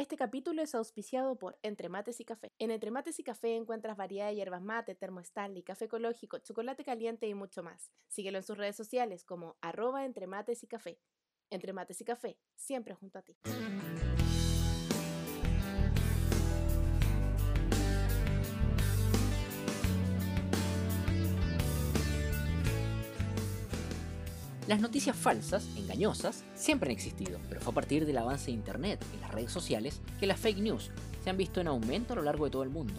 Este capítulo es auspiciado por Entre Mates y Café. En Entre Mates y Café encuentras variedad de hierbas mate, termo Stanley, café ecológico, chocolate caliente y mucho más. Síguelo en sus redes sociales como arroba Entre Mates y Café. Entre Mates y Café, siempre junto a ti. Las noticias falsas, engañosas, siempre han existido, pero fue a partir del avance de Internet y las redes sociales que las fake news se han visto en aumento a lo largo de todo el mundo.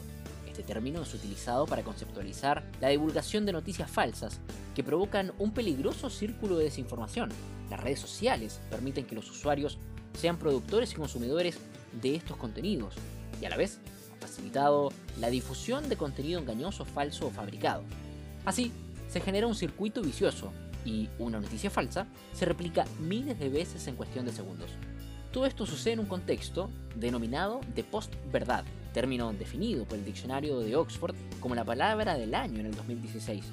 Este término es utilizado para conceptualizar la divulgación de noticias falsas que provocan un peligroso círculo de desinformación. Las redes sociales permiten que los usuarios sean productores y consumidores de estos contenidos y a la vez han facilitado la difusión de contenido engañoso, falso o fabricado. Así, se genera un circuito vicioso y una noticia falsa se replica miles de veces en cuestión de segundos. Todo esto sucede en un contexto denominado de post-verdad, término definido por el diccionario de Oxford como la palabra del año en el 2016,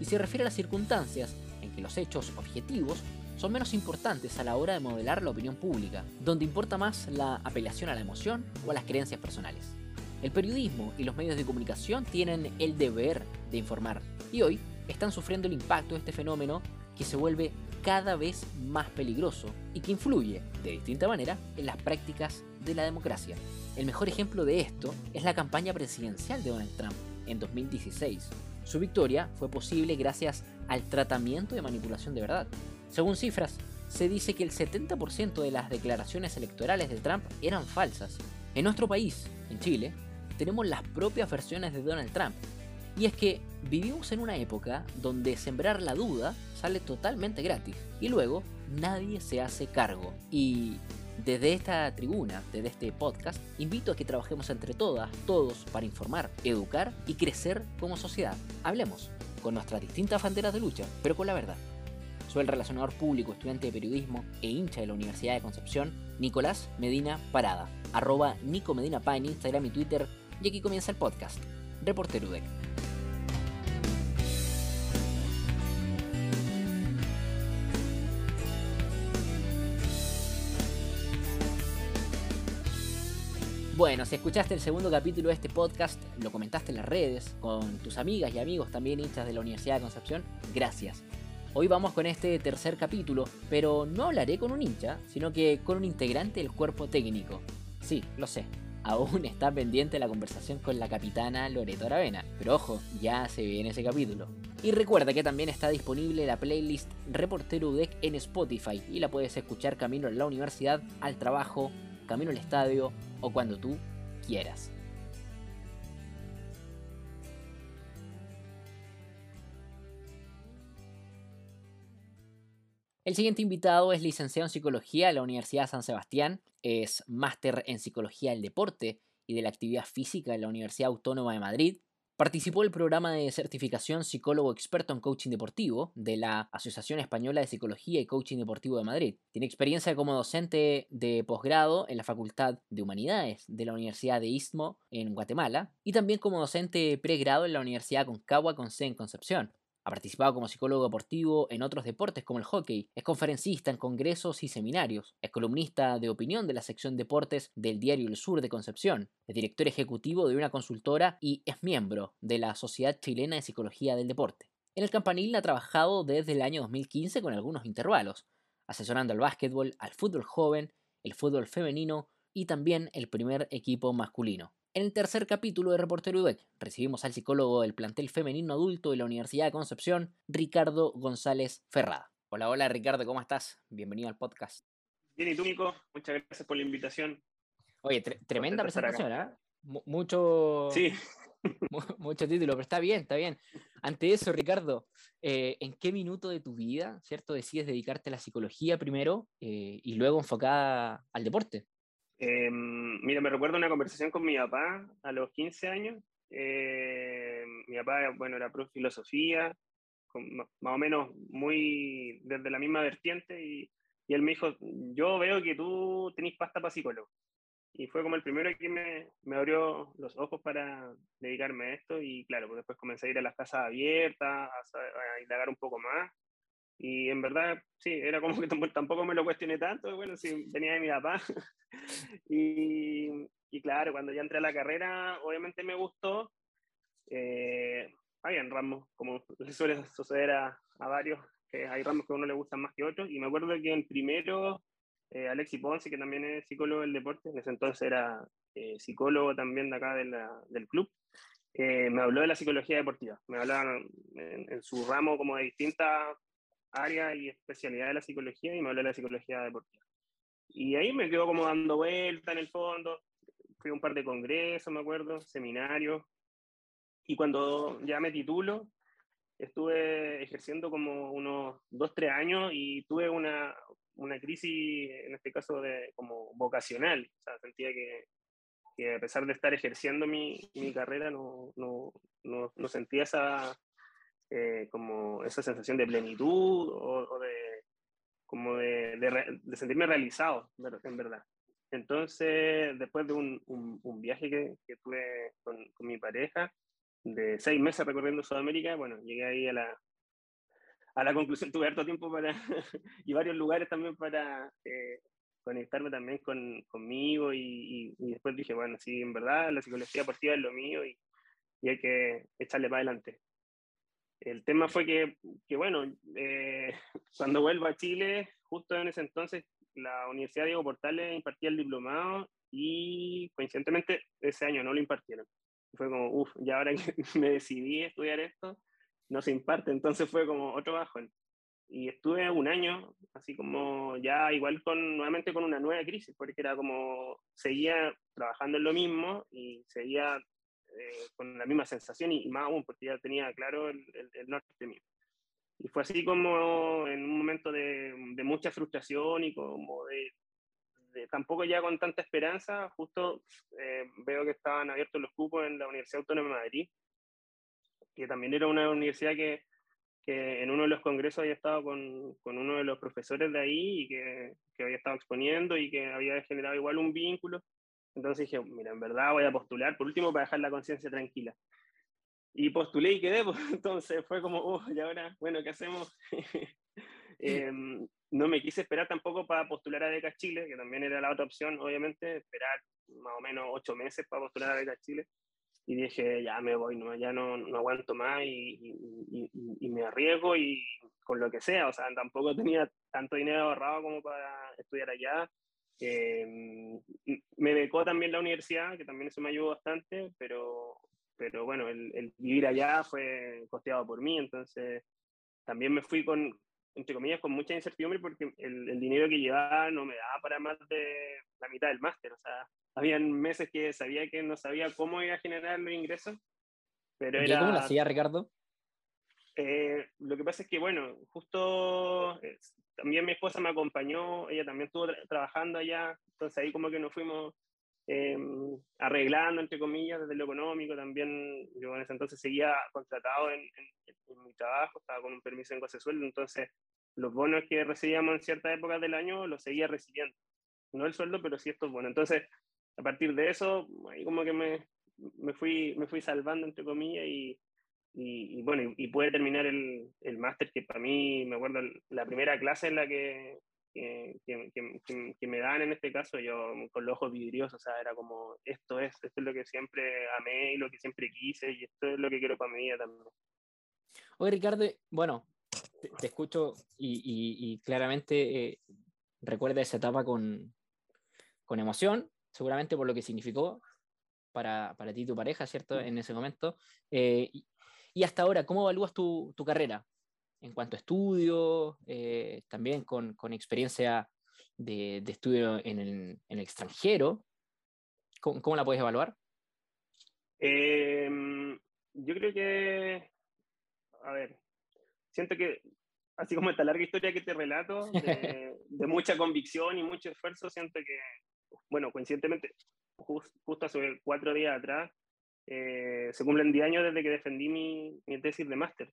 y se refiere a las circunstancias en que los hechos objetivos son menos importantes a la hora de modelar la opinión pública, donde importa más la apelación a la emoción o a las creencias personales. El periodismo y los medios de comunicación tienen el deber de informar, y hoy están sufriendo el impacto de este fenómeno que se vuelve cada vez más peligroso y que influye, de distinta manera, en las prácticas de la democracia. El mejor ejemplo de esto es la campaña presidencial de Donald Trump en 2016. Su victoria fue posible gracias al tratamiento de manipulación de verdad. Según cifras, se dice que el 70% de las declaraciones electorales de Trump eran falsas. En nuestro país, en Chile, tenemos las propias versiones de Donald Trump, y es que vivimos en una época donde sembrar la duda sale totalmente gratis y luego nadie se hace cargo. Y desde esta tribuna, desde este podcast, invito a que trabajemos entre todas, todos, para informar, educar y crecer como sociedad. Hablemos con nuestras distintas banderas de lucha, pero con la verdad. Soy el relacionador público, estudiante de periodismo e hincha de la Universidad de Concepción, Nicolás Medina Parada, arroba Nico Medina en Instagram y Twitter, y aquí comienza el podcast, Reportero UDEC. Bueno, si escuchaste el segundo capítulo de este podcast, lo comentaste en las redes, con tus amigas y amigos también hinchas de la Universidad de Concepción, gracias. Hoy vamos con este tercer capítulo, pero no hablaré con un hincha, sino que con un integrante del cuerpo técnico. Sí, lo sé, aún está pendiente la conversación con la capitana Loreto Aravena, pero ojo, ya se viene ese capítulo. Y recuerda que también está disponible la playlist Reportero UDEC en Spotify y la puedes escuchar camino a la universidad, al trabajo, camino al estadio o cuando tú quieras. El siguiente invitado es licenciado en Psicología de la Universidad de San Sebastián, es máster en Psicología del Deporte y de la Actividad Física de la Universidad Autónoma de Madrid, Participó del programa de certificación psicólogo experto en coaching deportivo de la Asociación Española de Psicología y Coaching Deportivo de Madrid. Tiene experiencia como docente de posgrado en la Facultad de Humanidades de la Universidad de Istmo en Guatemala y también como docente pregrado en la Universidad Concagua con C en Concepción. Ha participado como psicólogo deportivo en otros deportes como el hockey, es conferencista en congresos y seminarios, es columnista de opinión de la sección deportes del diario El Sur de Concepción, es director ejecutivo de una consultora y es miembro de la Sociedad Chilena de Psicología del Deporte. En el campanil ha trabajado desde el año 2015 con algunos intervalos, asesorando al básquetbol, al fútbol joven, el fútbol femenino y también el primer equipo masculino. En el tercer capítulo de Reportero UDEC recibimos al psicólogo del plantel femenino adulto de la Universidad de Concepción, Ricardo González Ferrada. Hola, hola Ricardo, ¿cómo estás? Bienvenido al podcast. Bien, y tú, Nico, muchas gracias por la invitación. Oye, tremenda presentación, ¿eh? mucho, sí. mucho título, pero está bien, está bien. Ante eso, Ricardo, eh, ¿en qué minuto de tu vida, cierto, decides dedicarte a la psicología primero eh, y luego enfocada al deporte? Eh, mira, me recuerdo una conversación con mi papá a los 15 años. Eh, mi papá, bueno, era profe filosofía, más o menos muy desde la misma vertiente, y, y, él me dijo, yo veo que tú tenés pasta para psicólogo. Y fue como el primero que me, me, abrió los ojos para dedicarme a esto, y claro, pues después comencé a ir a las casas abiertas, a, a indagar un poco más, y en verdad, sí, era como que tampoco me lo cuestioné tanto, bueno, sí, venía de mi papá. y, claro, cuando ya entré a la carrera, obviamente me gustó. Eh, en ramos, como suele suceder a, a, varios, que hay ramos que a uno le gustan más que otros. Y me acuerdo que en primero, eh, Alexi Ponce, que también es psicólogo del deporte, en ese entonces era eh, psicólogo también de acá de la, del club, eh, me habló de la psicología deportiva. Me hablaba en, en, su ramo como de distintas áreas y especialidades de la psicología y me habló de la psicología deportiva. Y ahí me quedo como dando vuelta en el fondo. Fui a un par de congresos, me acuerdo, seminarios. Y cuando ya me titulo, estuve ejerciendo como unos dos, tres años y tuve una, una crisis, en este caso, de, como vocacional. O sea, sentía que, que a pesar de estar ejerciendo mi, mi carrera, no, no, no, no, sentía esa, eh, como esa sensación de plenitud o, o de como de, de, sentirme realizado, en verdad. Entonces, después de un, un, viaje que, que tuve con, con, mi pareja, de seis meses recorriendo Sudamérica, bueno, llegué ahí a la, a la conclusión, tuve harto tiempo para, y varios lugares también para eh, conectarme también con, conmigo y, y, después dije, bueno, sí, en verdad la psicología deportiva es lo mío y, y hay que echarle para adelante. El tema fue que, que bueno, eh, cuando vuelvo a Chile, justo en ese entonces, la Universidad Diego Portales impartía el diplomado y coincidentemente ese año no lo impartieron. Fue como, uff, ya ahora que me decidí a estudiar esto, no se imparte, entonces fue como otro bajón. Y estuve un año, así como ya igual con, nuevamente con una nueva crisis, porque era como, seguía trabajando en lo mismo y seguía eh, con la misma sensación y, más aún, porque ya tenía claro el, el, norte mío. Y fue así como en un momento de, de mucha frustración y como de, de, tampoco ya con tanta esperanza, justo eh, veo que estaban abiertos los cupos en la Universidad Autónoma de Madrid, que también era una universidad que, que en uno de los congresos había estado con, con, uno de los profesores de ahí y que, que había estado exponiendo y que había generado igual un vínculo. Entonces dije, mira, en verdad voy a postular, por último, para dejar la conciencia tranquila. Y postulé y quedé, pues, entonces fue como, oh, y ahora, bueno, ¿qué hacemos? eh, no me quise esperar tampoco para postular a Becas Chile, que también era la otra opción, obviamente, esperar más o menos ocho meses para postular a Becas Chile. Y dije, ya me voy, no, ya no, no aguanto más y, y, y, y, me arriesgo y con lo que sea. O sea, tampoco tenía tanto dinero ahorrado como para estudiar allá. Eh, me becó también la universidad, que también eso me ayudó bastante, pero, pero bueno, el, el, vivir allá fue costeado por mí, entonces también me fui con, entre comillas, con mucha incertidumbre porque el, el dinero que llevaba no me daba para más de la mitad del máster, o sea, habían meses que sabía que no sabía cómo iba a generar los ingresos, pero era... ¿Cómo lo hacía Ricardo? Eh, lo que pasa es que, bueno, justo eh, también mi esposa me acompañó, ella también estuvo tra trabajando allá, entonces ahí como que nos fuimos eh, arreglando, entre comillas, desde lo económico, también yo en ese entonces seguía contratado en, en, en mi trabajo, estaba con un permiso en goce sueldo, entonces los bonos que recibíamos en ciertas épocas del año los seguía recibiendo, no el sueldo, pero sí estos bonos, entonces a partir de eso, ahí como que me, me, fui, me fui salvando, entre comillas, y y, y, bueno, y, y, pude terminar el, el máster, que para mí, me acuerdo, la primera clase en la que, que, que, que, que me dan en este caso, yo con los ojos vidriosos, o sea, era como, esto es, esto es lo que siempre amé y lo que siempre quise, y esto es lo que quiero para mi vida también. Oye, Ricardo, bueno, te, te escucho y, y claramente eh, recuerda esa etapa con, con emoción, seguramente por lo que significó para, para ti y tu pareja, ¿cierto? En ese momento. Eh, y hasta ahora, ¿cómo evalúas tu, tu carrera? En cuanto a estudio, eh, también con, con, experiencia de, de estudio en el, en el, extranjero, ¿cómo, ¿cómo, la puedes evaluar? Eh, yo creo que, a ver, siento que, así como esta larga historia que te relato, de, de mucha convicción y mucho esfuerzo, siento que, bueno, coincidentemente, just, justo hace cuatro días atrás, eh, se cumplen 10 años desde que defendí mi, mi tesis de máster.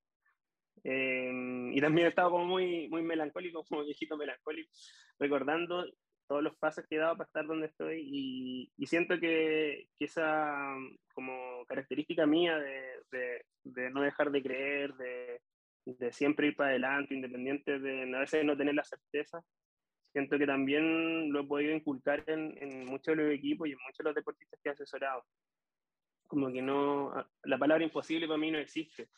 Eh, y también he estado como muy, muy melancólico, como viejito melancólico, recordando todos los pasos que he dado para estar donde estoy y, y siento que, que, esa como característica mía de, de, de, no dejar de creer, de, de siempre ir para adelante, independiente de a veces no tener la certeza, siento que también lo he podido inculcar en, en muchos de los equipos y en muchos de los deportistas que he asesorado. Como que no, la palabra imposible para mí no existe.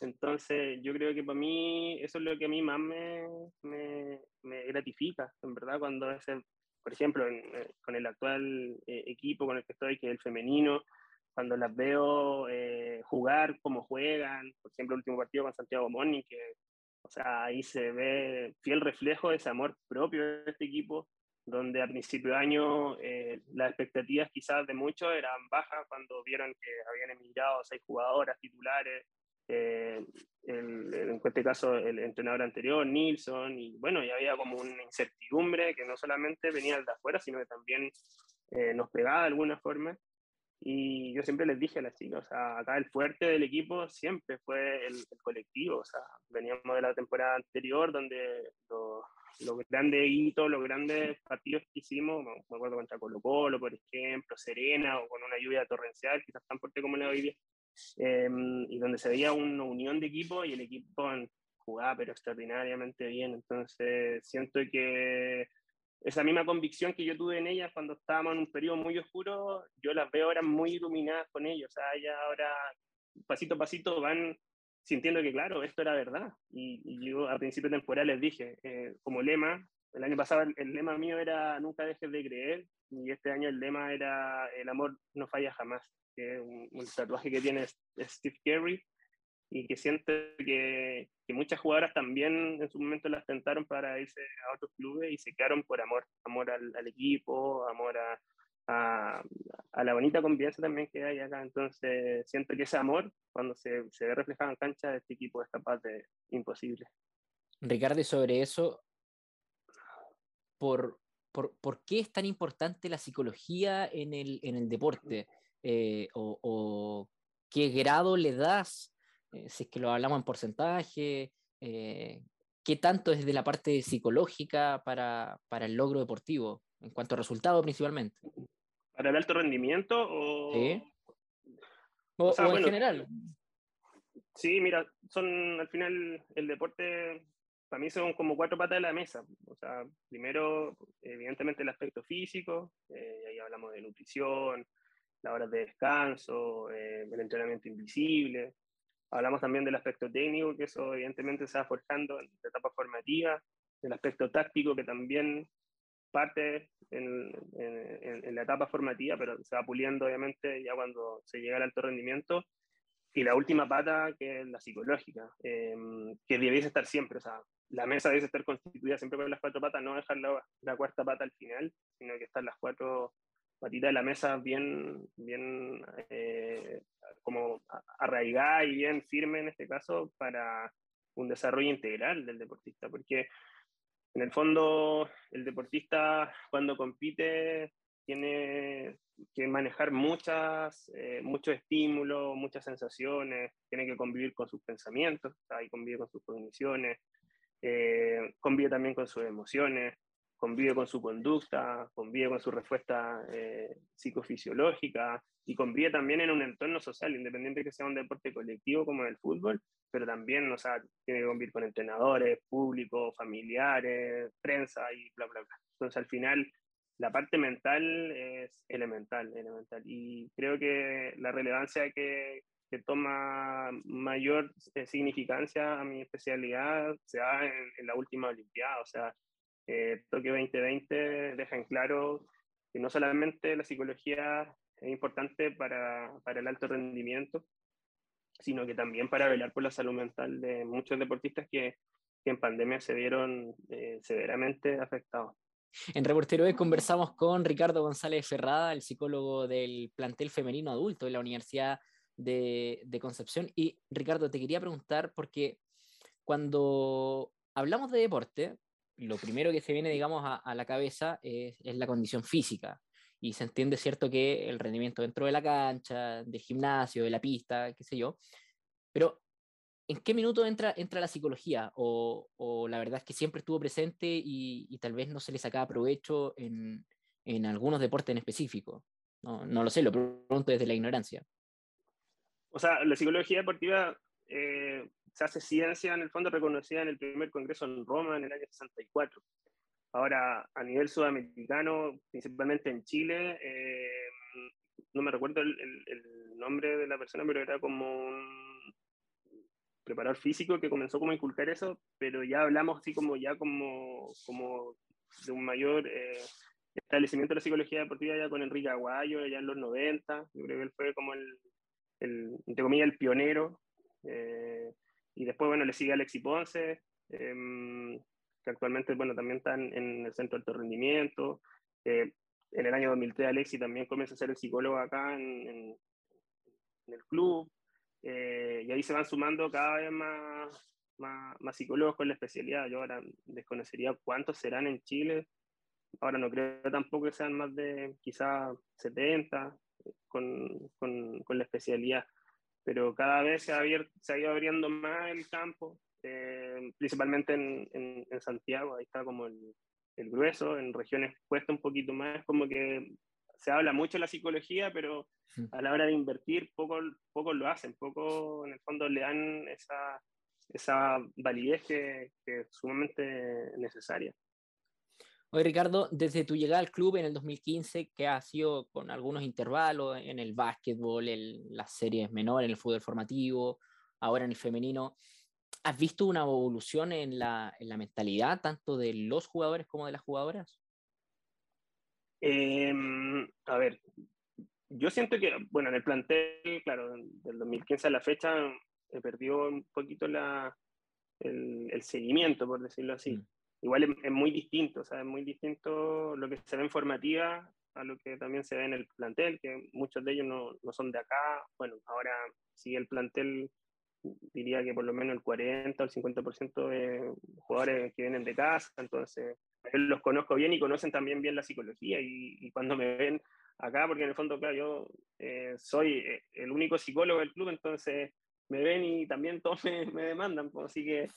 Entonces, yo creo que para mí eso es lo que a mí más me, me, me gratifica, en verdad, cuando ese, por ejemplo, eh, con el actual eh, equipo con el que estoy, que es el femenino, cuando las veo eh, jugar, cómo juegan, por ejemplo, el último partido con Santiago Moni, que, o sea, ahí se ve fiel reflejo de ese amor propio de este equipo, donde a principio de año las expectativas quizás de muchos eran bajas cuando vieron que habían emigrado seis jugadoras titulares, eh, en este caso el entrenador anterior, Nilsson, y bueno, ya había como una incertidumbre que no solamente venía de afuera, sino que también eh, nos pegaba de alguna forma. Y yo siempre les dije a las chicas, o sea, acá el fuerte del equipo siempre fue el, colectivo, o sea, veníamos de la temporada anterior donde los, los grandes hitos, los grandes partidos que hicimos, me acuerdo contra Colo Colo, por ejemplo, Serena, o con una lluvia torrencial, quizás tan fuerte como la de hoy día, Em, y donde se veía una unión de equipo y el equipo jugaba pero extraordinariamente bien. Entonces siento que esa misma convicción que yo tuve en ellas cuando estábamos en un periodo muy oscuro, yo las veo ahora muy iluminadas con ellos. O sea, ellas ahora pasito a pasito van sintiendo que, claro, esto era verdad. Y, yo a principio de temporada les dije, eh, como lema, el año pasado el, el, lema mío era nunca dejes de creer y este año el lema era el amor no falla jamás que un, tatuaje que tiene Steve Carey y que siente que, que, muchas jugadoras también en su momento las tentaron para irse a otros clubes y se quedaron por amor, amor al, al equipo, amor a, a, a, la bonita convivencia también que hay acá. Entonces siento que ese amor, cuando se, se ve reflejado en cancha, este equipo es capaz de imposible. Ricardo, sobre eso, ¿por, por, ¿por qué es tan importante la psicología en el, en el deporte? Eh, o, qué grado le das, eh, si es que lo hablamos en porcentaje, eh, qué tanto es de la parte psicológica para, para, el logro deportivo, en cuanto a resultado principalmente. ¿Para el alto rendimiento o...? Sí. O, en general. Sí, mira, son al final el deporte, para mí son como cuatro patas de la mesa. O sea, primero, evidentemente el aspecto físico, ahí hablamos de nutrición, las horas de descanso, eh, el entrenamiento invisible. Hablamos también del aspecto técnico, que eso evidentemente se va forjando en la etapa formativa, el aspecto táctico, que también parte en, en, la etapa formativa, pero se va puliendo obviamente ya cuando se llega al alto rendimiento. Y la última pata, que es la psicológica, eh, que debiese estar siempre, o sea, la mesa debe estar constituida siempre con las cuatro patas, no dejar la, la cuarta pata al final, sino que están las cuatro patita de la mesa bien, bien eh, como arraigada y bien firme en este caso para un desarrollo integral del deportista, porque en el fondo el deportista cuando compite tiene que manejar muchas, eh, muchos estímulos, muchas sensaciones, tiene que convivir con sus pensamientos, y convive con sus cogniciones, eh, convive también con sus emociones, convive con su conducta, convive con su respuesta eh, psicofisiológica y convive también en un entorno social, independiente que sea un deporte colectivo como el fútbol, pero también, o sea, tiene que convivir con entrenadores, público, familiares, prensa y bla, bla, bla. Entonces, al final, la parte mental es elemental, elemental. Y creo que la relevancia que, que toma mayor eh, significancia a mi especialidad se da en, en la última Olimpiada, o sea, eh, Tokio 2020 deja en claro que no solamente la psicología es importante para, para, el alto rendimiento, sino que también para velar por la salud mental de muchos deportistas que, que en pandemia se vieron eh, severamente afectados. En Reportero hoy conversamos con Ricardo González Ferrada, el psicólogo del plantel femenino adulto de la Universidad de, de Concepción. Y Ricardo, te quería preguntar, porque cuando hablamos de deporte, lo primero que se viene, digamos, a, la cabeza es, la condición física. Y se entiende, cierto, que el rendimiento dentro de la cancha, de gimnasio, de la pista, qué sé yo. Pero, ¿en qué minuto entra, entra la psicología? O, o la verdad es que siempre estuvo presente y, y, tal vez no se le sacaba provecho en, en algunos deportes en específico. No, no lo sé, lo pregunto desde la ignorancia. O sea, la psicología deportiva eh, se hace ciencia en el fondo reconocida en el primer congreso en Roma en el año 64. Ahora, a nivel sudamericano, principalmente en Chile, eh, no me recuerdo el, nombre de la persona, pero era como un preparador físico que comenzó a inculcar eso, pero ya hablamos así como ya como, como de un mayor eh, establecimiento de la psicología deportiva ya con Enrique Aguayo, ya en los 90, yo creo que él fue como el, el entre comillas, el pionero, eh, y después, bueno, le sigue Alexi Ponce, em, que actualmente, bueno, también está en, el Centro de Alto Rendimiento, eh, en el año 2003 Alexi también comienza a ser el psicólogo acá en, el club, eh, y ahí se van sumando cada vez más, más, más, psicólogos con la especialidad. Yo ahora desconocería cuántos serán en Chile, ahora no creo tampoco que sean más de quizás 70 con, con, con, la especialidad, pero cada vez se ha, abierto, se ha ido abriendo más el campo, eh, principalmente en, en, en Santiago, ahí está como el, el grueso, en regiones cuesta un poquito más, como que se habla mucho de la psicología, pero a la hora de invertir, pocos poco lo hacen, poco en el fondo le dan esa, esa validez que, que, es sumamente necesaria. Oye, Ricardo, desde tu llegada al club en el 2015, que ha sido con algunos intervalos en el básquetbol, en las series menores, en el fútbol formativo, ahora en el femenino, ¿Has visto una evolución en la, en la mentalidad tanto de los jugadores como de las jugadoras? Eh, a ver, yo siento que, bueno, en el plantel, claro, del 2015 a la fecha, he perdido un poquito la, el, el seguimiento, por decirlo así. Mm. Igual es, es, muy distinto, o sea, es muy distinto lo que se ve en formativa a lo que también se ve en el plantel, que muchos de ellos no, no son de acá. Bueno, ahora sí el plantel diría que por lo menos el 40 o el 50% de jugadores que vienen de casa, entonces los conozco bien y conocen también bien la psicología y, cuando me ven acá, porque en el fondo, claro, yo eh, soy eh, el único psicólogo del club, entonces me ven y también todos me, me demandan, pues, así que,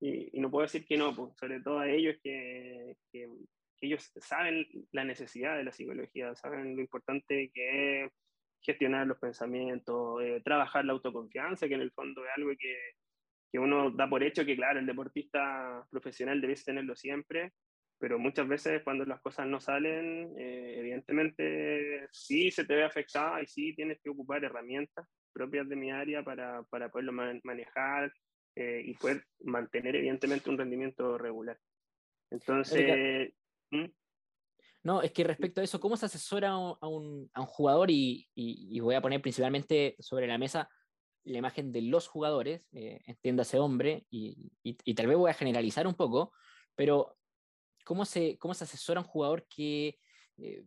y, no puedo decir que no, pues, sobre todo a ellos que, que, que ellos saben la necesidad de la psicología, saben lo importante que es gestionar los pensamientos, eh, trabajar la autoconfianza, que en el fondo es algo que, que, uno da por hecho que, claro, el deportista profesional debe tenerlo siempre, pero muchas veces cuando las cosas no salen, eh, evidentemente sí se te ve afectada y sí tienes que ocupar herramientas propias de mi área para, para poderlo manejar eh, y poder mantener evidentemente un rendimiento regular. Entonces... No, es que respecto a eso, ¿cómo se asesora a un, a un jugador? Y, y, voy a poner principalmente sobre la mesa la imagen de los jugadores, eh, entiéndase hombre, y, y, tal vez voy a generalizar un poco, pero ¿cómo se, cómo se asesora a un jugador que, eh,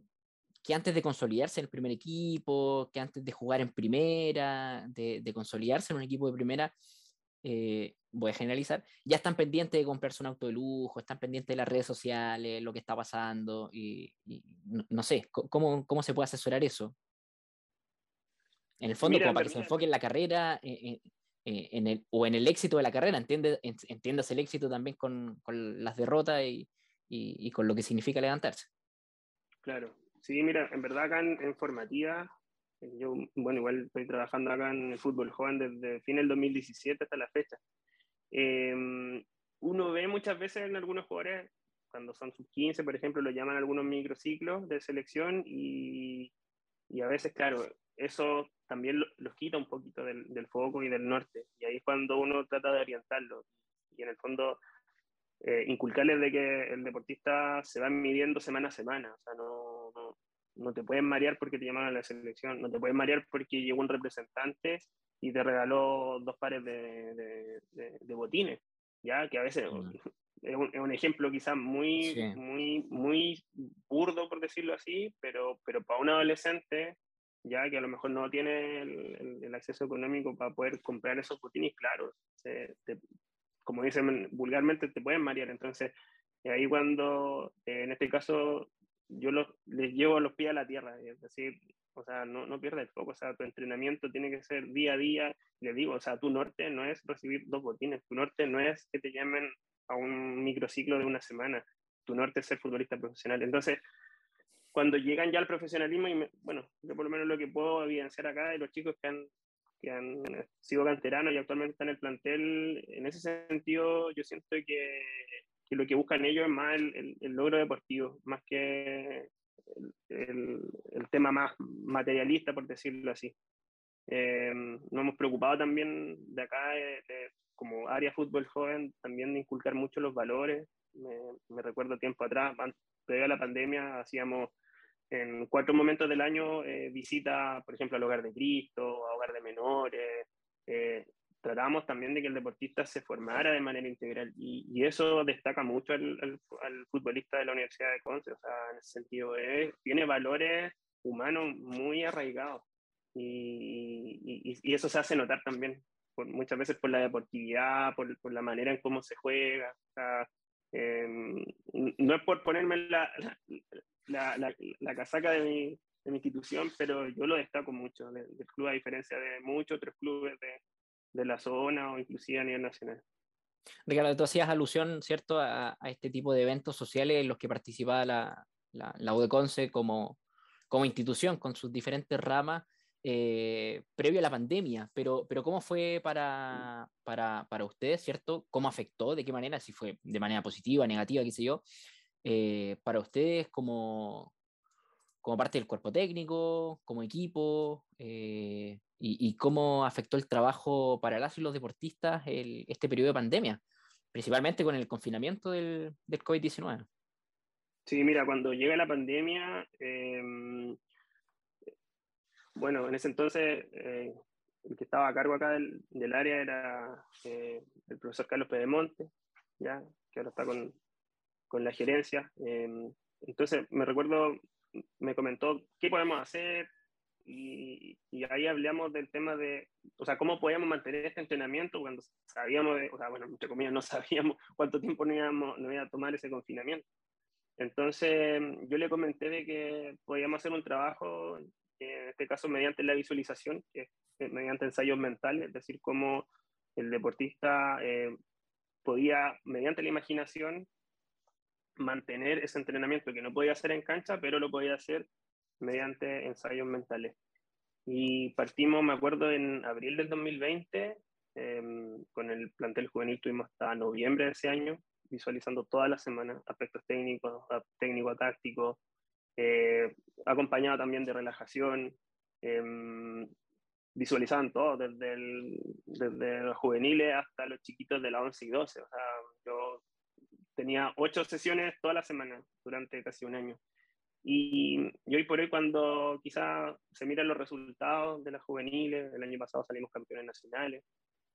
que antes de consolidarse en el primer equipo, que antes de jugar en primera, de, de consolidarse en un equipo de primera, eh, voy a generalizar, ya están pendientes de comprarse un auto de lujo, están pendientes de las redes sociales, lo que está pasando, y, no, sé, ¿cómo, ¿cómo, se puede asesorar eso? En el fondo, para que se enfoque en la carrera eh, eh, en el, o en el éxito de la carrera, entiende, entiendas el éxito también con, con las derrotas y, y, con lo que significa levantarse. Claro, sí, mira, en verdad acá en, en formativa yo, bueno, igual estoy trabajando acá en el fútbol joven desde fin del 2017 hasta la fecha. Em, uno ve muchas veces en algunos jugadores, cuando son sub 15, por ejemplo, lo llaman algunos microciclos de selección y, y a veces, claro, eso también los quita un poquito del, del, foco y del norte. Y ahí es cuando uno trata de orientarlo. Y en el fondo, eh, inculcarles de que el deportista se va midiendo semana a semana. O sea, no, no, no te pueden marear porque te llaman a la selección, no te pueden marear porque llegó un representante y te regaló dos pares de, de, botines, ya que a veces es, un, es, un, ejemplo quizás muy, muy, muy burdo, por decirlo así, pero, pero para un adolescente, ya que a lo mejor no tiene el, el, acceso económico para poder comprar esos botines, claro, se, te, como dicen vulgarmente, te pueden marear. Entonces, ahí cuando, en este caso, yo los, les llevo los pies a la tierra, es decir, o sea, no, no pierdas el foco, o sea, tu entrenamiento tiene que ser día a día, les digo, o sea, tu norte no es recibir dos botines, tu norte no es que te llamen a un microciclo de una semana, tu norte es ser futbolista profesional. Entonces, cuando llegan ya al profesionalismo, y bueno, yo por lo menos lo que puedo evidenciar acá de los chicos que han, que han sido canteranos y actualmente están en el plantel, en ese sentido yo siento que que lo que buscan ellos es más el, el, logro deportivo, más que el, el, tema más materialista, por decirlo así. Eh, nos hemos preocupado también de acá, como área fútbol joven, también de inculcar mucho los valores. Me, recuerdo tiempo atrás, previo a la pandemia, hacíamos en cuatro momentos del año eh, visita, por ejemplo, al hogar de Cristo, a hogar de menores. Eh, tratamos también de que el deportista se formara de manera integral y, y eso destaca mucho al, al, futbolista de la Universidad de Conce, o sea, en ese sentido, eh, tiene valores humanos muy arraigados y, y, y, eso se hace notar también, por, muchas veces por la deportividad, por, por, la manera en cómo se juega. O sea, eh, no es por ponerme la, la, la, la casaca de mi, de mi, institución, pero yo lo destaco mucho del, del club, a diferencia de muchos otros clubes de, de, la zona o inclusive a nivel nacional. Ricardo, tú hacías alusión, ¿cierto?, a, este tipo de eventos sociales en los que participaba la, la, la UDECONCE como, como institución, con sus diferentes ramas, eh, previo a la pandemia, pero, pero ¿cómo fue para, para, para ustedes, ¿cierto? ¿Cómo afectó? ¿De qué manera? Si fue de manera positiva, negativa, qué sé yo eh, para ustedes como, como parte del cuerpo técnico, como equipo, eh, y, cómo afectó el trabajo para las y los deportistas el, este periodo de pandemia, principalmente con el confinamiento del, del COVID-19. Sí, mira, cuando llega la pandemia, eh, bueno, en ese entonces eh, el que estaba a cargo acá del, del área era eh, el profesor Carlos Pedemonte, ya, que ahora está con, con la gerencia. Eh, entonces, me recuerdo, me comentó qué podemos hacer y, y, ahí hablamos del tema de, o sea, cómo podíamos mantener este entrenamiento cuando sabíamos, de, o sea, bueno, entre comillas, no sabíamos cuánto tiempo nos, íbamos, nos iba a tomar ese confinamiento. Entonces, yo le comenté de que podíamos hacer un trabajo, en este caso mediante la visualización, es mediante ensayos mentales, es decir, cómo el deportista eh, podía, mediante la imaginación, mantener ese entrenamiento que no podía hacer en cancha, pero lo podía hacer mediante ensayos mentales. Y partimos, me acuerdo, en abril del 2020, eh, con el plantel juvenil tuvimos hasta noviembre de ese año, visualizando todas las semanas aspectos técnicos, técnico-tácticos, eh, acompañado también de relajación, eh, visualizaban todo, desde, el, desde los juveniles hasta los chiquitos de la 11 y 12. O sea, yo tenía ocho sesiones toda la semana durante casi un año. Y, y hoy por hoy, cuando quizá se miran los resultados de las juveniles, el año pasado salimos campeones nacionales,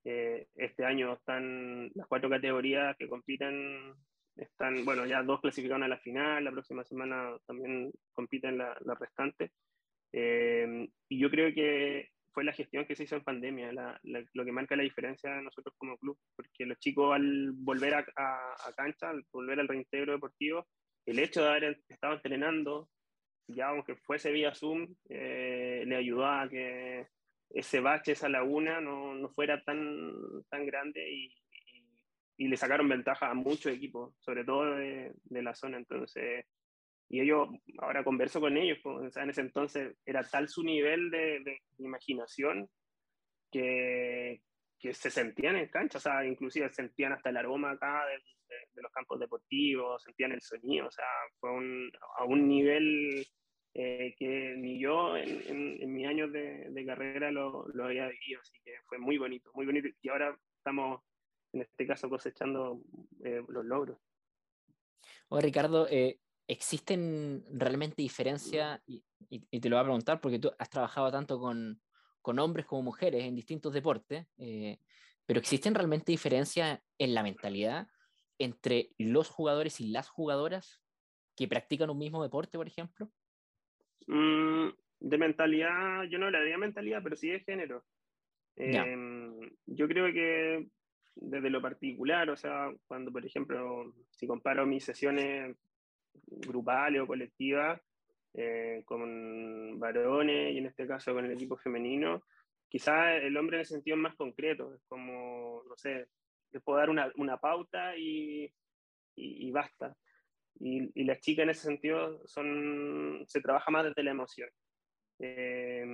eh, este año están las cuatro categorías que compiten, están, bueno, ya dos clasificaron a la final, la próxima semana también compiten las la restantes. Eh, y yo creo que fue la gestión que se hizo en pandemia, la, la, lo que marca la diferencia de nosotros como club, porque los chicos al volver a, cancha, al volver al reintegro deportivo, el hecho de haber estado entrenando, ya aunque fuese vía Zoom, eh, le ayudó a que ese bache, esa laguna no, no fuera tan, tan grande y, y, y, le sacaron ventaja a muchos equipos, sobre todo de, de la zona. Entonces, y ellos, ahora converso con ellos, pues, o sea, en ese entonces era tal su nivel de, de imaginación que, que, se sentían en cancha, o sea, inclusive sentían hasta el aroma acá de, de, de los campos deportivos, sentían el sonido, o sea, fue un, a un nivel eh, que ni yo en, en, en mis años de, carrera lo, lo, había vivido, así que fue muy bonito, muy bonito, y ahora estamos, en este caso, cosechando eh, los logros. Oye, Ricardo, eh, ¿existen realmente diferencias? Y, y, y, te lo voy a preguntar porque tú has trabajado tanto con, con hombres como mujeres en distintos deportes, eh, pero ¿existen realmente diferencias en la mentalidad entre los jugadores y las jugadoras que practican un mismo deporte, por ejemplo? Mm, de mentalidad, yo no hablaría de mentalidad, pero sí de género. Eh, yo creo que desde lo particular, o sea, cuando por ejemplo, si comparo mis sesiones grupales o colectivas eh, con varones y en este caso con el equipo femenino, quizás el hombre en el sentido más concreto, es como, no sé, les puedo dar una, una pauta y, y, y basta. Y, y, las chicas en ese sentido son, se trabaja más desde la emoción. Eh,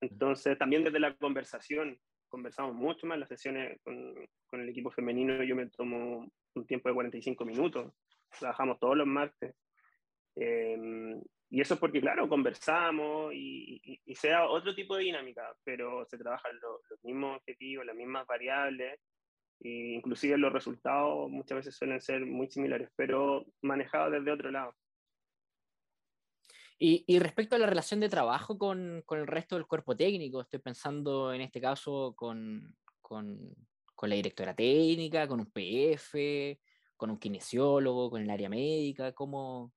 entonces, también desde la conversación. conversamos mucho más, las sesiones con, con el equipo femenino yo me tomo un tiempo de 45 minutos, trabajamos todos los martes. Em, y eso es porque, claro, conversamos y, y, sea otro tipo de dinámica, pero se trabajan los mismos objetivos, las mismas variables, e inclusive los resultados muchas veces suelen ser muy similares, pero manejados desde otro lado. Y, y, respecto a la relación de trabajo con, con, el resto del cuerpo técnico, estoy pensando en este caso con, con, con la directora técnica, con un PF, con un kinesiólogo, con el área médica, ¿cómo,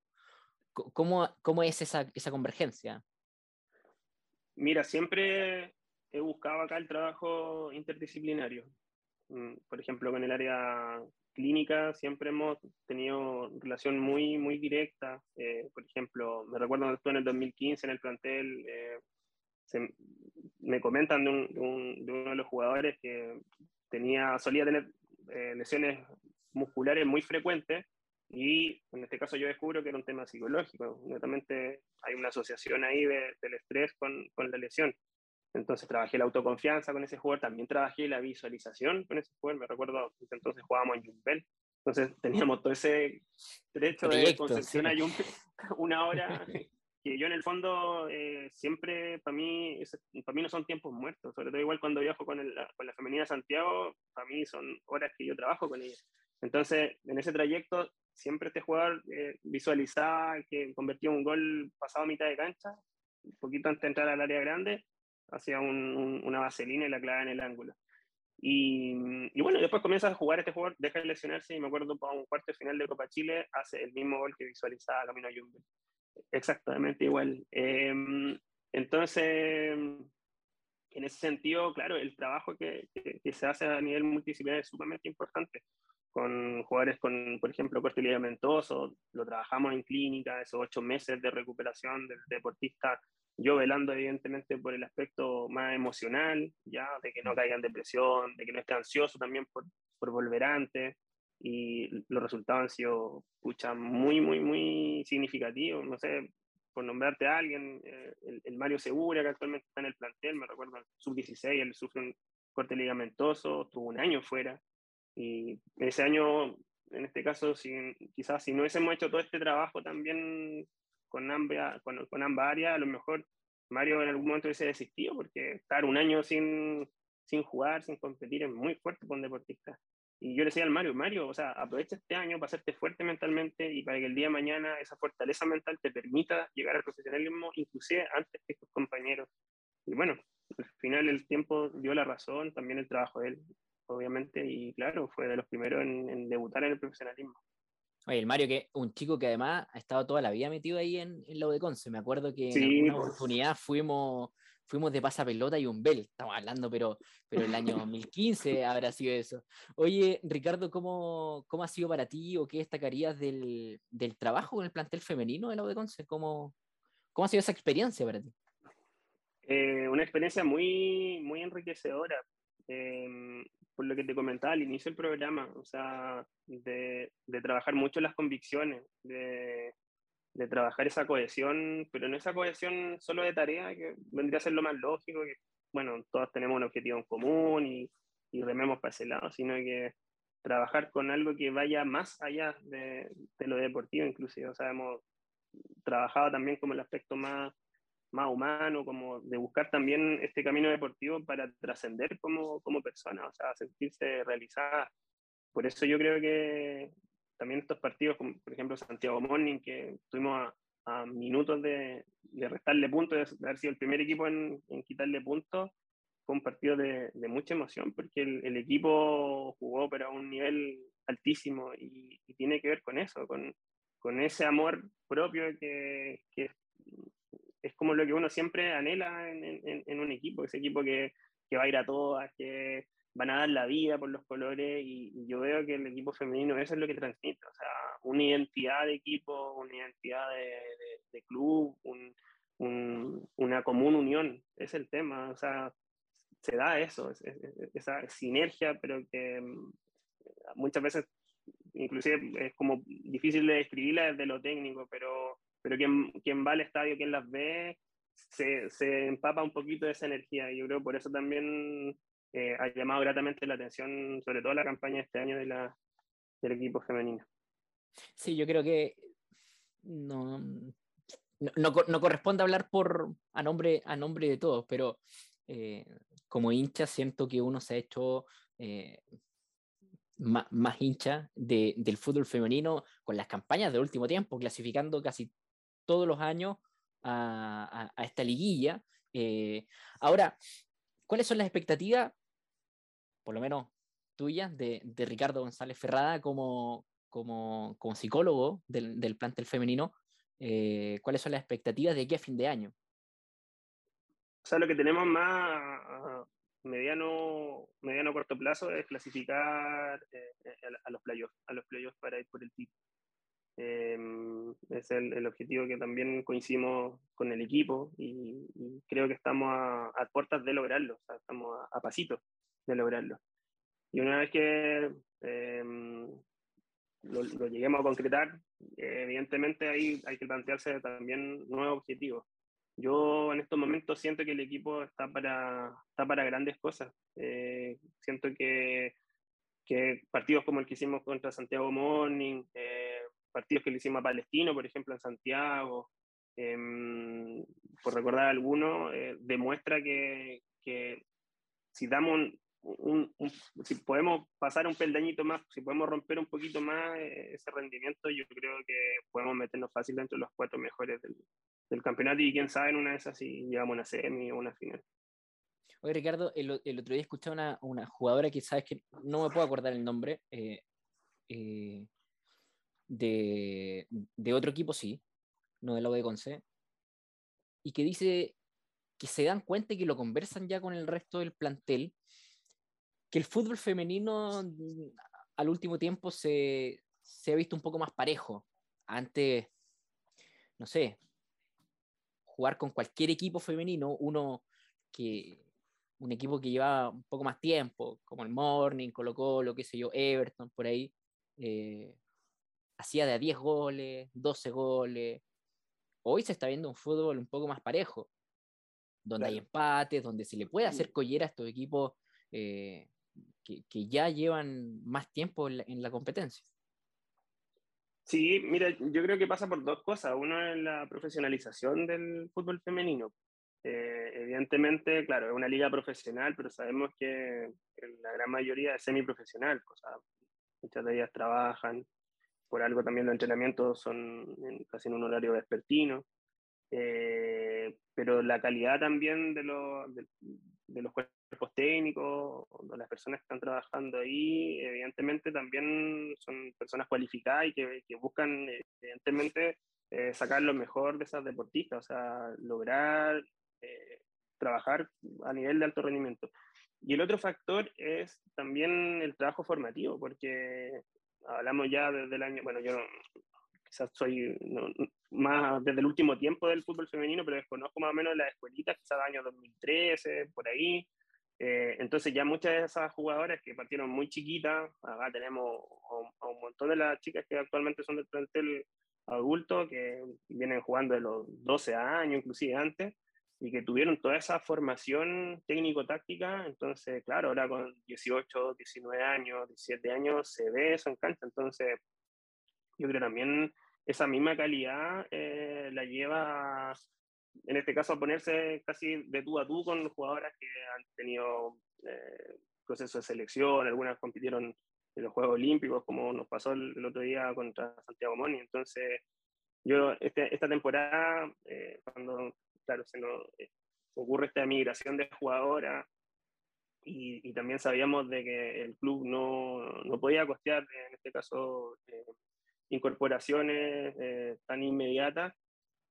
cómo, cómo es esa, esa convergencia? Mira, siempre he buscado acá el trabajo interdisciplinario. Mm, por ejemplo, con el área clínica siempre hemos tenido relación muy, muy directa. Eh, por ejemplo, me recuerdo cuando estuve en el 2015 en el plantel, eh, me comentan de, un, de, uno de los jugadores que tenía, solía tener eh, lesiones musculares muy frecuentes y en este caso yo descubro que era un tema psicológico. Netamente hay una asociación ahí del estrés con, con la lesión. Entonces trabajé la autoconfianza con ese jugador, también trabajé la visualización con ese jugador, me recuerdo que entonces jugábamos en Jumbel, entonces teníamos todo ese derecho de Concepción a Jumbel, una hora, que yo en el fondo eh, siempre, para mí, para mí no son tiempos muertos, sobre todo igual cuando viajo con, el, con la femenina Santiago, para mí son horas que yo trabajo con ella. Entonces, en ese trayecto, siempre este jugador eh, visualizaba que convertía un gol pasado a mitad de cancha, un poquito antes de entrar al área grande, hacía una vaselina y la clava en el ángulo. Y, y, bueno, después comienza a jugar este jugador, deja de lesionarse y me acuerdo para un cuarto final de Copa Chile hace el mismo gol que visualizaba Camino a Jumbo. Exactamente igual. Em, entonces, en ese sentido, claro, el trabajo que, se hace a nivel multidisciplinar es sumamente importante. Con jugadores con, por ejemplo, corte ligamentoso, lo trabajamos en clínica, esos ocho meses de recuperación del deportista yo velando evidentemente por el aspecto más emocional, ya, de que no caiga en depresión, de que no esté ansioso también por, por volver antes, y los resultados han sido, pucha, muy, muy, muy significativos, no sé, por nombrarte a alguien, eh, el, Mario Segura, que actualmente está en el plantel, me recuerdo, sub-16, él sufre un corte ligamentoso, tuvo un año fuera, y ese año, en este caso, si, quizás si no hubiésemos hecho todo este trabajo también con ambas, con, con áreas, a lo mejor Mario en algún momento hubiese desistido, porque estar un año sin, sin jugar, sin competir, es muy fuerte para un deportista. Y yo le decía al Mario, Mario, o sea, aprovecha este año para hacerte fuerte mentalmente y para que el día de mañana esa fortaleza mental te permita llegar al profesionalismo, inclusive antes que tus compañeros. Y bueno, al final el tiempo dio la razón, también el trabajo de él, obviamente, y claro, fue de los primeros en, en debutar en el profesionalismo. Oye, el Mario, que un chico que además ha estado toda la vida metido ahí en, en la Me acuerdo que en una oportunidad fuimos, fuimos de pasapelota y un bel, estamos hablando, pero, pero el año 2015 habrá sido eso. Oye, Ricardo, ¿cómo, ¿cómo ha sido para ti o qué destacarías del, del trabajo con el plantel femenino de la UDECONCE? ¿Cómo, ¿Cómo ha sido esa experiencia para ti? Eh, una experiencia muy, muy enriquecedora. Eh, por lo que te comentaba al inicio del programa, o sea, de, de trabajar mucho las convicciones, de, trabajar esa cohesión, pero no esa cohesión solo de tarea, que vendría a ser lo más lógico, que, bueno, todos tenemos un objetivo en común y, rememos para ese lado, sino que trabajar con algo que vaya más allá de lo deportivo, inclusive, o sea, hemos trabajado también como el aspecto más más humano, como de buscar también este camino deportivo para trascender como, como persona, o sea, sentirse realizada. Por eso yo creo que también estos partidos, como por ejemplo Santiago Morning, que estuvimos a, minutos de, de, restarle puntos, de haber sido el primer equipo en, en quitarle puntos, fue un partido de, de mucha emoción, porque el, el, equipo jugó pero a un nivel altísimo y, y, tiene que ver con eso, con, con ese amor propio que, que como lo que uno siempre anhela en, un equipo, ese equipo que, que, va a ir a todas, que van a dar la vida por los colores y, yo veo que el equipo femenino eso es lo que transmite, o sea, una identidad de equipo, una identidad de, club, un, un, una común unión, es el tema, o sea, se da eso, esa sinergia, pero que mm, muchas veces inclusive es como difícil de describirla desde lo técnico, pero pero quien, quien va al estadio, quien las ve, se, se, empapa un poquito de esa energía. Y yo creo por eso también eh, ha llamado gratamente la atención, sobre todo la campaña de este año de la, del equipo femenino. Sí, yo creo que no, no, no, corresponde hablar por, a, nombre, a nombre de todos, pero eh, como hincha siento que uno se ha hecho eh, más, hincha de, del fútbol femenino con las campañas del último tiempo, clasificando casi todos los años a, esta liguilla. Eh, ahora, ¿cuáles son las expectativas, por lo menos tuyas, de, de Ricardo González Ferrada como, como, como psicólogo del, del plantel femenino? Eh, ¿Cuáles son las expectativas de aquí a fin de año? O sea, lo que tenemos más mediano, mediano corto plazo es clasificar eh, a, los playoffs, a los playoffs para ir por el título. Em, es el, objetivo que también coincidimos con el equipo y, creo que estamos a, puertas de lograrlo, estamos a, a pasitos de lograrlo. Y una vez que eh, lo, lo, lleguemos a concretar, evidentemente ahí hay que plantearse también nuevos objetivos. Yo en estos momentos siento que el equipo está para, está para grandes cosas. Eh, siento que, que, partidos como el que hicimos contra Santiago Morning, eh, partidos que le hicimos a Palestino, por ejemplo, en Santiago, em, por recordar alguno, eh, demuestra que, si damos un, si podemos pasar un peldañito más, si podemos romper un poquito más eh, ese rendimiento, yo creo que podemos meternos fácil dentro de los cuatro mejores del, campeonato y quién sabe en una de esas si llegamos a una semi o una final. Oye, Ricardo, el, otro día escuché una, una jugadora que sabes que no me puedo acordar el nombre, eh, eh, de, de, otro equipo, sí, no de la de Conce, y que dice que se dan cuenta y que lo conversan ya con el resto del plantel, que el fútbol femenino al último tiempo se, se ha visto un poco más parejo. Antes, no sé, jugar con cualquier equipo femenino, uno que un equipo que lleva un poco más tiempo, como el Morning, Colo Colo, qué sé yo, Everton, por ahí, eh, hacía de a 10 goles, 12 goles. Hoy se está viendo un fútbol un poco más parejo, donde claro. hay empates, donde se le puede hacer collera a estos equipos eh, que, que, ya llevan más tiempo en la, en la, competencia. Sí, mira, yo creo que pasa por dos cosas. Uno es la profesionalización del fútbol femenino. Eh, evidentemente, claro, es una liga profesional, pero sabemos que la gran mayoría es semiprofesional. O sea, muchas de ellas trabajan, por algo también los entrenamientos son en, casi en un horario vespertino. Eh, pero la calidad también de, lo, de, de los cuerpos técnicos, de las personas que están trabajando ahí, evidentemente también son personas cualificadas y que, que buscan, evidentemente, eh, sacar lo mejor de esas deportistas, o sea, lograr eh, trabajar a nivel de alto rendimiento. Y el otro factor es también el trabajo formativo, porque hablamos ya desde el año, bueno, yo quizás soy no, más desde el último tiempo del fútbol femenino, pero desconozco más o menos las escuelitas, quizás año 2013, por ahí. Eh, entonces ya muchas de esas jugadoras que partieron muy chiquitas, acá tenemos a, a un montón de las chicas que actualmente son del plantel adulto, que vienen jugando de los 12 años, inclusive antes, y que tuvieron toda esa formación técnico-táctica, entonces, claro, ahora con 18, 19 años, 17 años, se ve eso en cancha, entonces yo creo también esa misma calidad eh, la lleva, en este caso, a ponerse casi de tú a tú con jugadoras que han tenido eh, de selección, algunas compitieron en los Juegos Olímpicos, como nos pasó el, el otro día contra Santiago Moni. Entonces, yo este, esta temporada, eh, cuando, claro, se nos eh, ocurre esta migración de jugadoras, y, también sabíamos de que el club no, no podía costear, en este caso, eh, incorporaciones eh, tan inmediatas,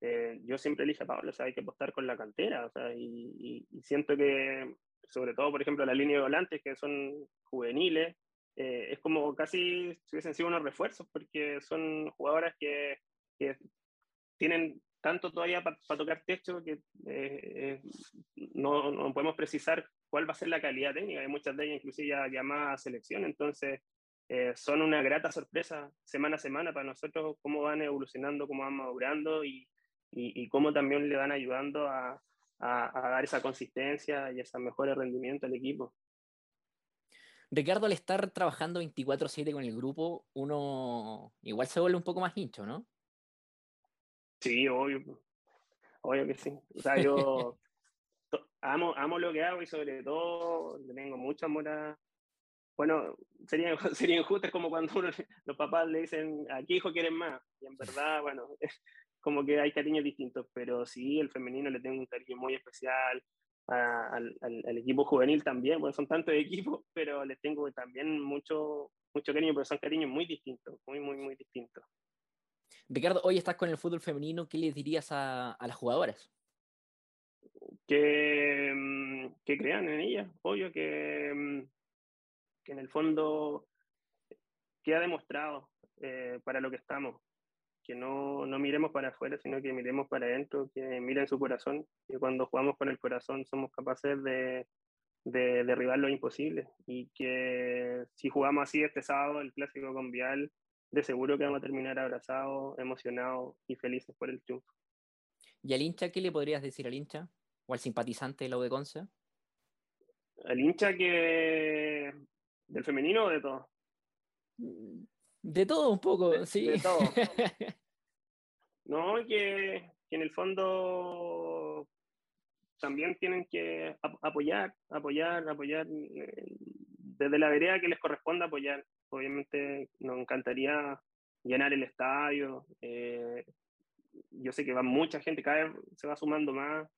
eh, yo siempre dije, Pablo, o sea, hay que apostar con la cantera, o sea, y, siento que, sobre todo, por ejemplo, la línea de volantes, que son juveniles, es como casi si hubiesen sido unos refuerzos, porque son jugadoras que tienen tanto todavía para pa tocar techo que eh, no, no, podemos precisar cuál va a ser la calidad técnica, hay muchas de ellas inclusive ya llamadas a selección, entonces eh, son una grata sorpresa semana a semana para nosotros cómo van evolucionando, cómo van madurando y, y, cómo también le van ayudando a, a, a, dar esa consistencia y ese mejor rendimiento al equipo. Ricardo, al estar trabajando 24/7 con el grupo, uno igual se vuelve un poco más hincho, ¿no? Sí, obvio. Obvio que sí. O sea, yo amo, amo lo que hago y sobre todo le tengo mucho amor a... Bueno, sería, sería injusto, es como cuando los papás le dicen, ¿a qué hijo quieren más? Y en verdad, bueno, como que hay cariños distintos, pero sí, el femenino le tengo un cariño muy especial, al, al, equipo juvenil también, bueno, son tantos equipos, pero les tengo también mucho, mucho cariño, pero son cariños muy distintos, muy, muy, muy distintos. Ricardo, hoy estás con el fútbol femenino, ¿qué les dirías a, las jugadoras? Que, mm, crean en ellas, obvio que, mm, que en el fondo queda demostrado eh, para lo que estamos, que no, no, miremos para afuera, sino que miremos para adentro, que miren su corazón, que cuando jugamos con el corazón somos capaces de, de derribar lo imposible y que si jugamos así este sábado, el clásico con Vial, de seguro que vamos a terminar abrazados, emocionados y felices por el triunfo. ¿Y al hincha qué le podrías decir al hincha? ¿O al simpatizante de la U de Conce? Al hincha que... ¿Del femenino o de todo? De todo un poco, sí. De todo. no, que, que, en el fondo también tienen que apoyar, apoyar, apoyar eh, desde la vereda que les corresponda apoyar. Obviamente nos encantaría llenar el estadio. Eh, yo sé que va mucha gente, cada vez se va sumando más,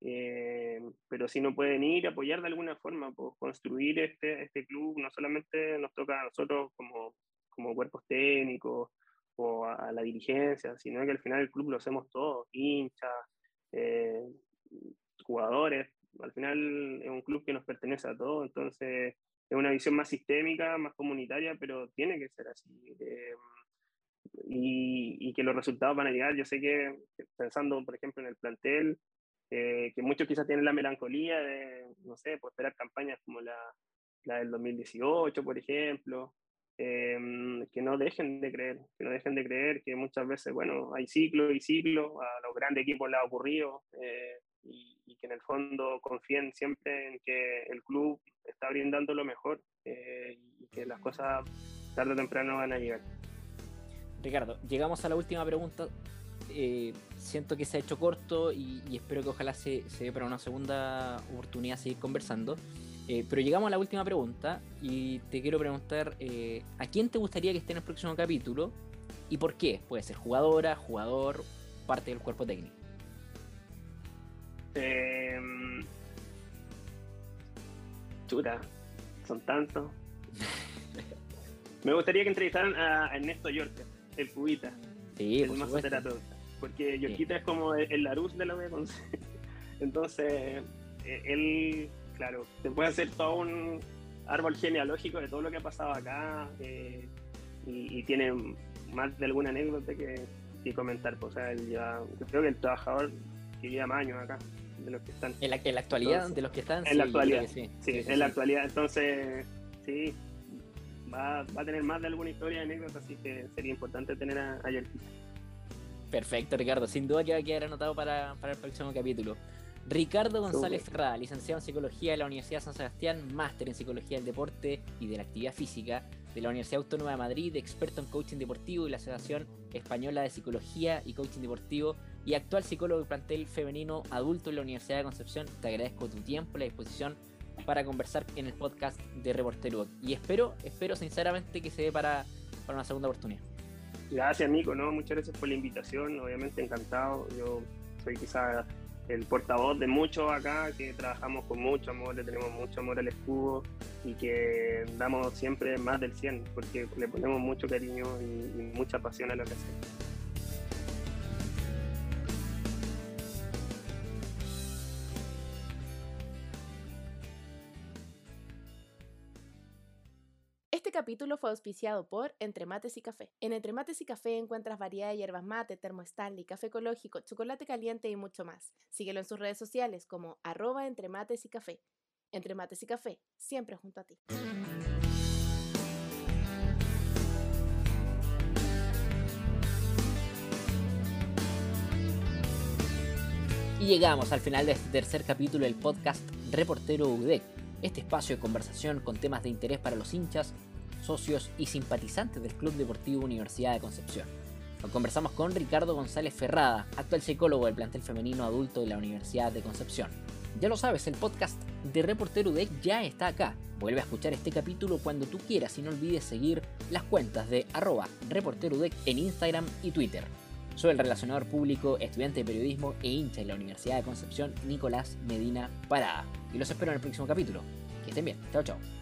eh, pero si no pueden ir, apoyar de alguna forma, pues, construir este, este club, no solamente nos toca a nosotros como como cuerpos técnicos o a, la dirigencia, sino que al final el club lo hacemos todos, hinchas, eh, jugadores, al final es un club que nos pertenece a todos, entonces es una visión más sistémica, más comunitaria, pero tiene que ser así. Eh, y, que los resultados van a llegar. Yo sé que, pensando, por ejemplo, en el plantel, eh, que muchos quizás tienen la melancolía de, no sé, por esperar campañas como la, la del 2018, por ejemplo, Em, que no dejen de creer, que no dejen de creer que muchas veces, bueno, hay ciclos y ciclos, a los grandes equipos les ha ocurrido, eh, y, que en el fondo confíen siempre en que el club está brindando lo mejor eh, y que las cosas tarde o temprano van a llegar. Ricardo, llegamos a la última pregunta. Eh, siento que se ha hecho corto y, espero que ojalá se, se dé para una segunda oportunidad seguir conversando. Eh, pero llegamos a la última pregunta y te quiero preguntar eh, a quién te gustaría que esté en el próximo capítulo y por qué. Puede ser jugadora, jugador, parte del cuerpo técnico. Eh, chuta, son tantos. Me gustaría que entrevistaran a Ernesto Yorka, el cubita, sí, el masoterapeuta. Porque Yorkita es como el, el Larus de la web. Entonces, eh, él claro, te puede hacer todo un árbol genealógico de todo lo que ha pasado acá eh, y, tiene más de alguna anécdota que, comentar. Pues, o sea, creo que el trabajador que lleva años acá, de los que están. En la, en la actualidad, de los que están. En la actualidad, sí, sí, en la actualidad. Entonces, sí, va, va, a tener más de alguna historia de anécdota, así que sería importante tener a, a Perfecto, Ricardo. Sin duda que va a quedar anotado para, para el próximo capítulo. Ricardo González Ferrada, licenciado en Psicología de la Universidad de San Sebastián, máster en Psicología del Deporte y de la Actividad Física de la Universidad Autónoma de Madrid, experto en coaching deportivo y la Asociación Española de Psicología y Coaching Deportivo y actual psicólogo del plantel femenino adulto en la Universidad de Concepción. Te agradezco tu tiempo y la disposición para conversar en el podcast de Reportero. Y espero, espero sinceramente que se dé para, una segunda oportunidad. Gracias, Nico. Muchas gracias por la invitación. Obviamente encantado. Yo soy quizá el portavoz de muchos acá que trabajamos con mucho amor, le tenemos mucho amor al escudo y que damos siempre más del 100 porque le ponemos mucho cariño y, y mucha pasión a lo que hacemos. Capítulo fue auspiciado por Entre Mates y Café. En Entre Mates y Café encuentras variedad de hierbas mate, termo Stanley, café ecológico, chocolate caliente y mucho más. Síguelo en sus redes sociales como arroba Entre Mates y Café. Entre Mates y Café, siempre junto a ti. Y llegamos al final de este tercer capítulo del podcast Reportero UDEC este espacio de conversación con temas de interés para los hinchas, socios y simpatizantes del Club Deportivo Universidad de Concepción. Conversamos con Ricardo González Ferrada, actual psicólogo del plantel femenino adulto de la Universidad de Concepción. Ya lo sabes, el podcast de Reportero UDEC ya está acá. Vuelve a escuchar este capítulo cuando tú quieras y no olvides seguir las cuentas de arroba reporterudec en Instagram y Twitter. Soy el relacionador público, estudiante de periodismo e hincha de la Universidad de Concepción, Nicolás Medina Parada. Y los espero en el próximo capítulo. Que estén bien. Chao, chao.